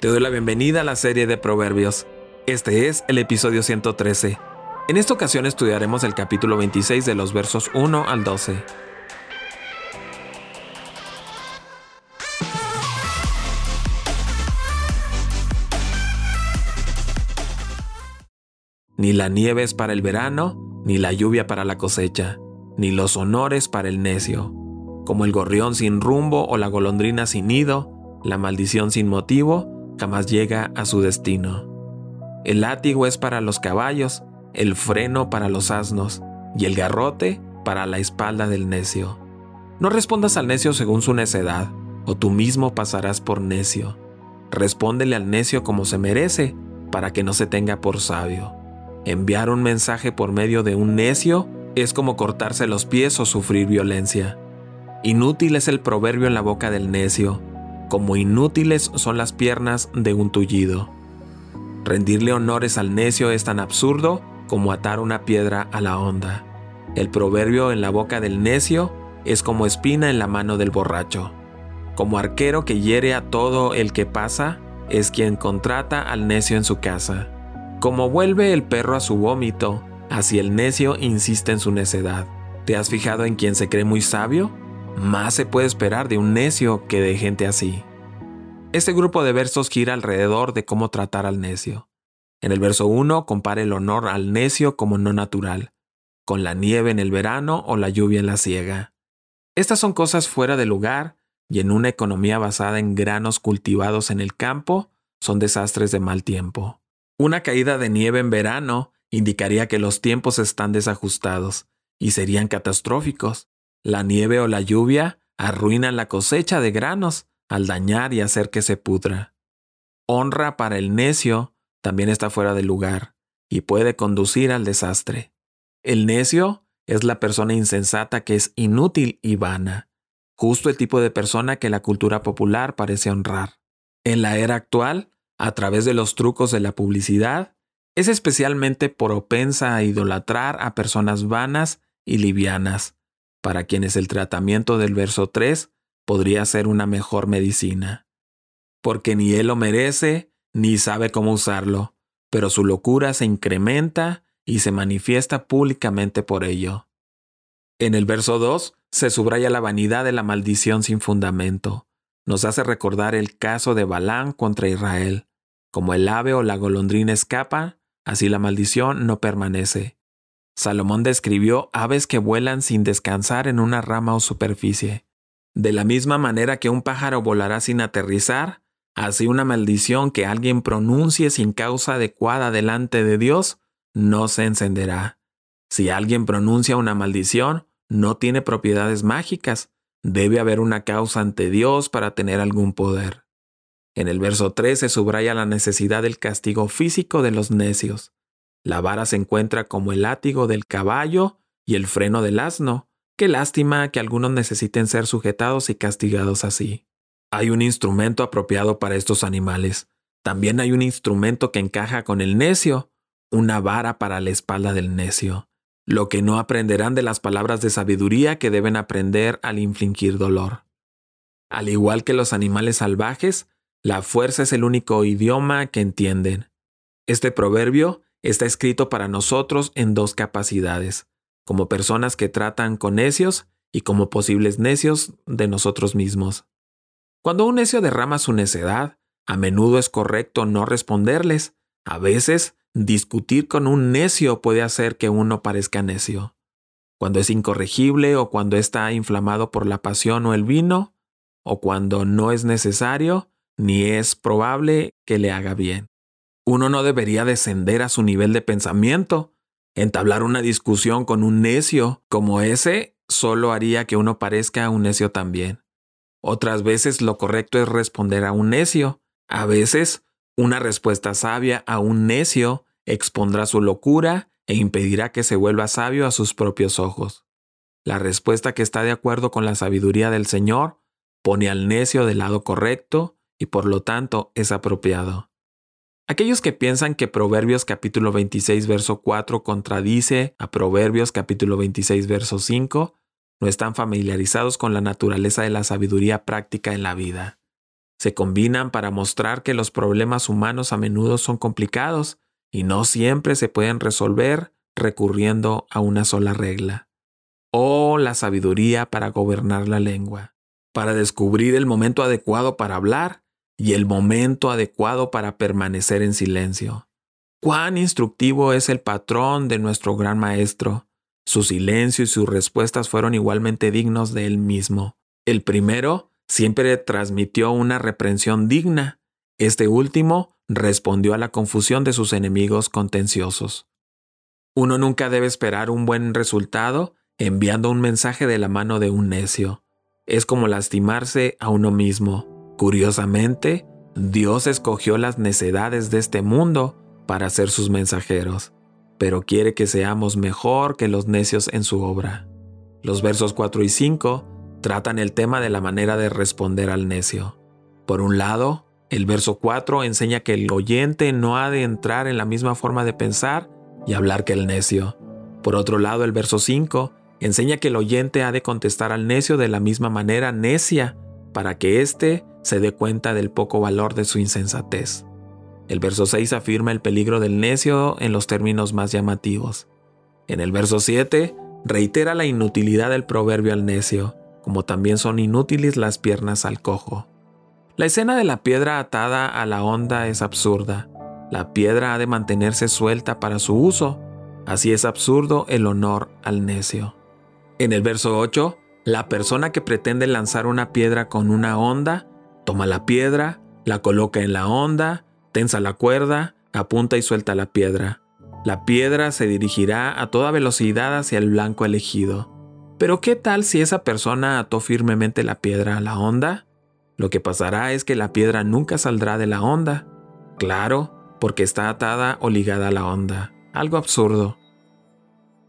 Te doy la bienvenida a la serie de Proverbios. Este es el episodio 113. En esta ocasión estudiaremos el capítulo 26 de los versos 1 al 12. Ni la nieve es para el verano, ni la lluvia para la cosecha, ni los honores para el necio. Como el gorrión sin rumbo o la golondrina sin nido, la maldición sin motivo, jamás llega a su destino. El látigo es para los caballos, el freno para los asnos y el garrote para la espalda del necio. No respondas al necio según su necedad, o tú mismo pasarás por necio. Respóndele al necio como se merece, para que no se tenga por sabio. Enviar un mensaje por medio de un necio es como cortarse los pies o sufrir violencia. Inútil es el proverbio en la boca del necio, como inútiles son las piernas de un tullido. Rendirle honores al necio es tan absurdo como atar una piedra a la onda. El proverbio en la boca del necio es como espina en la mano del borracho. Como arquero que hiere a todo el que pasa, es quien contrata al necio en su casa. Como vuelve el perro a su vómito, así el necio insiste en su necedad. ¿Te has fijado en quien se cree muy sabio? Más se puede esperar de un necio que de gente así. Este grupo de versos gira alrededor de cómo tratar al necio. En el verso 1 compara el honor al necio como no natural, con la nieve en el verano o la lluvia en la siega. Estas son cosas fuera de lugar y en una economía basada en granos cultivados en el campo son desastres de mal tiempo. Una caída de nieve en verano indicaría que los tiempos están desajustados y serían catastróficos. La nieve o la lluvia arruinan la cosecha de granos al dañar y hacer que se pudra. Honra para el necio también está fuera de lugar y puede conducir al desastre. El necio es la persona insensata que es inútil y vana, justo el tipo de persona que la cultura popular parece honrar. En la era actual, a través de los trucos de la publicidad, es especialmente propensa a idolatrar a personas vanas y livianas, para quienes el tratamiento del verso 3 podría ser una mejor medicina. Porque ni él lo merece, ni sabe cómo usarlo, pero su locura se incrementa y se manifiesta públicamente por ello. En el verso 2 se subraya la vanidad de la maldición sin fundamento. Nos hace recordar el caso de Balán contra Israel. Como el ave o la golondrina escapa, así la maldición no permanece. Salomón describió aves que vuelan sin descansar en una rama o superficie. De la misma manera que un pájaro volará sin aterrizar, así una maldición que alguien pronuncie sin causa adecuada delante de Dios no se encenderá. Si alguien pronuncia una maldición, no tiene propiedades mágicas, debe haber una causa ante Dios para tener algún poder. En el verso 3 se subraya la necesidad del castigo físico de los necios. La vara se encuentra como el látigo del caballo y el freno del asno. Qué lástima que algunos necesiten ser sujetados y castigados así. Hay un instrumento apropiado para estos animales. También hay un instrumento que encaja con el necio, una vara para la espalda del necio. Lo que no aprenderán de las palabras de sabiduría que deben aprender al infligir dolor. Al igual que los animales salvajes, la fuerza es el único idioma que entienden. Este proverbio está escrito para nosotros en dos capacidades, como personas que tratan con necios y como posibles necios de nosotros mismos. Cuando un necio derrama su necedad, a menudo es correcto no responderles. A veces, discutir con un necio puede hacer que uno parezca necio. Cuando es incorregible o cuando está inflamado por la pasión o el vino, o cuando no es necesario ni es probable que le haga bien. Uno no debería descender a su nivel de pensamiento. Entablar una discusión con un necio como ese solo haría que uno parezca un necio también. Otras veces lo correcto es responder a un necio. A veces, una respuesta sabia a un necio expondrá su locura e impedirá que se vuelva sabio a sus propios ojos. La respuesta que está de acuerdo con la sabiduría del Señor pone al necio del lado correcto y por lo tanto es apropiado. Aquellos que piensan que Proverbios capítulo 26 verso 4 contradice a Proverbios capítulo 26 verso 5 no están familiarizados con la naturaleza de la sabiduría práctica en la vida. se combinan para mostrar que los problemas humanos a menudo son complicados y no siempre se pueden resolver recurriendo a una sola regla. O la sabiduría para gobernar la lengua, para descubrir el momento adecuado para hablar y el momento adecuado para permanecer en silencio. Cuán instructivo es el patrón de nuestro gran maestro. Su silencio y sus respuestas fueron igualmente dignos de él mismo. El primero siempre transmitió una reprensión digna. Este último respondió a la confusión de sus enemigos contenciosos. Uno nunca debe esperar un buen resultado enviando un mensaje de la mano de un necio. Es como lastimarse a uno mismo. Curiosamente, Dios escogió las necedades de este mundo para ser sus mensajeros, pero quiere que seamos mejor que los necios en su obra. Los versos 4 y 5 tratan el tema de la manera de responder al necio. Por un lado, el verso 4 enseña que el oyente no ha de entrar en la misma forma de pensar y hablar que el necio. Por otro lado, el verso 5 enseña que el oyente ha de contestar al necio de la misma manera necia para que éste se dé cuenta del poco valor de su insensatez. El verso 6 afirma el peligro del necio en los términos más llamativos. En el verso 7 reitera la inutilidad del proverbio al necio, como también son inútiles las piernas al cojo. La escena de la piedra atada a la onda es absurda. La piedra ha de mantenerse suelta para su uso. Así es absurdo el honor al necio. En el verso 8, la persona que pretende lanzar una piedra con una onda, toma la piedra, la coloca en la onda, tensa la cuerda, apunta y suelta la piedra. La piedra se dirigirá a toda velocidad hacia el blanco elegido. Pero ¿qué tal si esa persona ató firmemente la piedra a la onda? Lo que pasará es que la piedra nunca saldrá de la onda. Claro, porque está atada o ligada a la onda. Algo absurdo.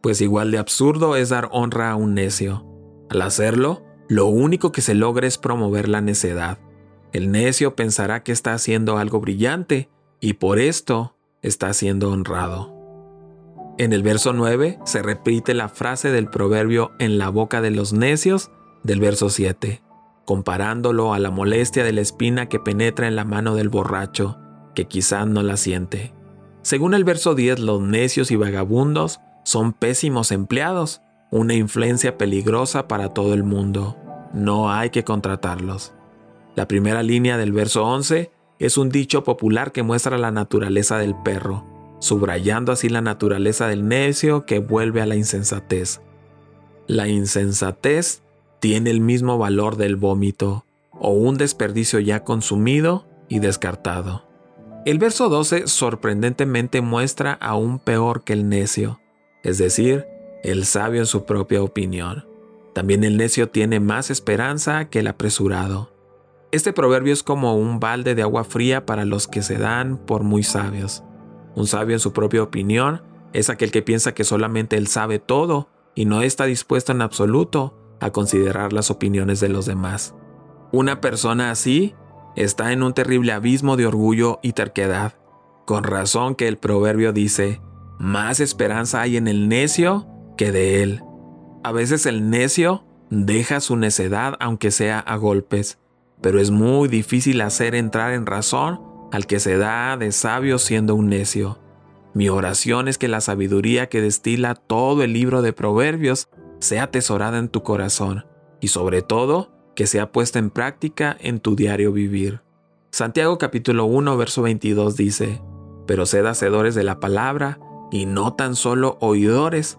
Pues igual de absurdo es dar honra a un necio. Al hacerlo, lo único que se logra es promover la necedad. El necio pensará que está haciendo algo brillante y por esto está siendo honrado. En el verso 9 se repite la frase del proverbio en la boca de los necios del verso 7 comparándolo a la molestia de la espina que penetra en la mano del borracho, que quizá no la siente. Según el verso 10, los necios y vagabundos son pésimos empleados, una influencia peligrosa para todo el mundo. No hay que contratarlos. La primera línea del verso 11 es un dicho popular que muestra la naturaleza del perro, subrayando así la naturaleza del necio que vuelve a la insensatez. La insensatez tiene el mismo valor del vómito o un desperdicio ya consumido y descartado. El verso 12 sorprendentemente muestra aún peor que el necio, es decir, el sabio en su propia opinión. También el necio tiene más esperanza que el apresurado. Este proverbio es como un balde de agua fría para los que se dan por muy sabios. Un sabio en su propia opinión es aquel que piensa que solamente él sabe todo y no está dispuesto en absoluto a considerar las opiniones de los demás. Una persona así está en un terrible abismo de orgullo y terquedad, con razón que el proverbio dice, más esperanza hay en el necio que de él. A veces el necio deja su necedad aunque sea a golpes, pero es muy difícil hacer entrar en razón al que se da de sabio siendo un necio. Mi oración es que la sabiduría que destila todo el libro de Proverbios sea atesorada en tu corazón y sobre todo que sea puesta en práctica en tu diario vivir. Santiago capítulo 1 verso 22 dice, pero sed hacedores de la palabra y no tan solo oidores,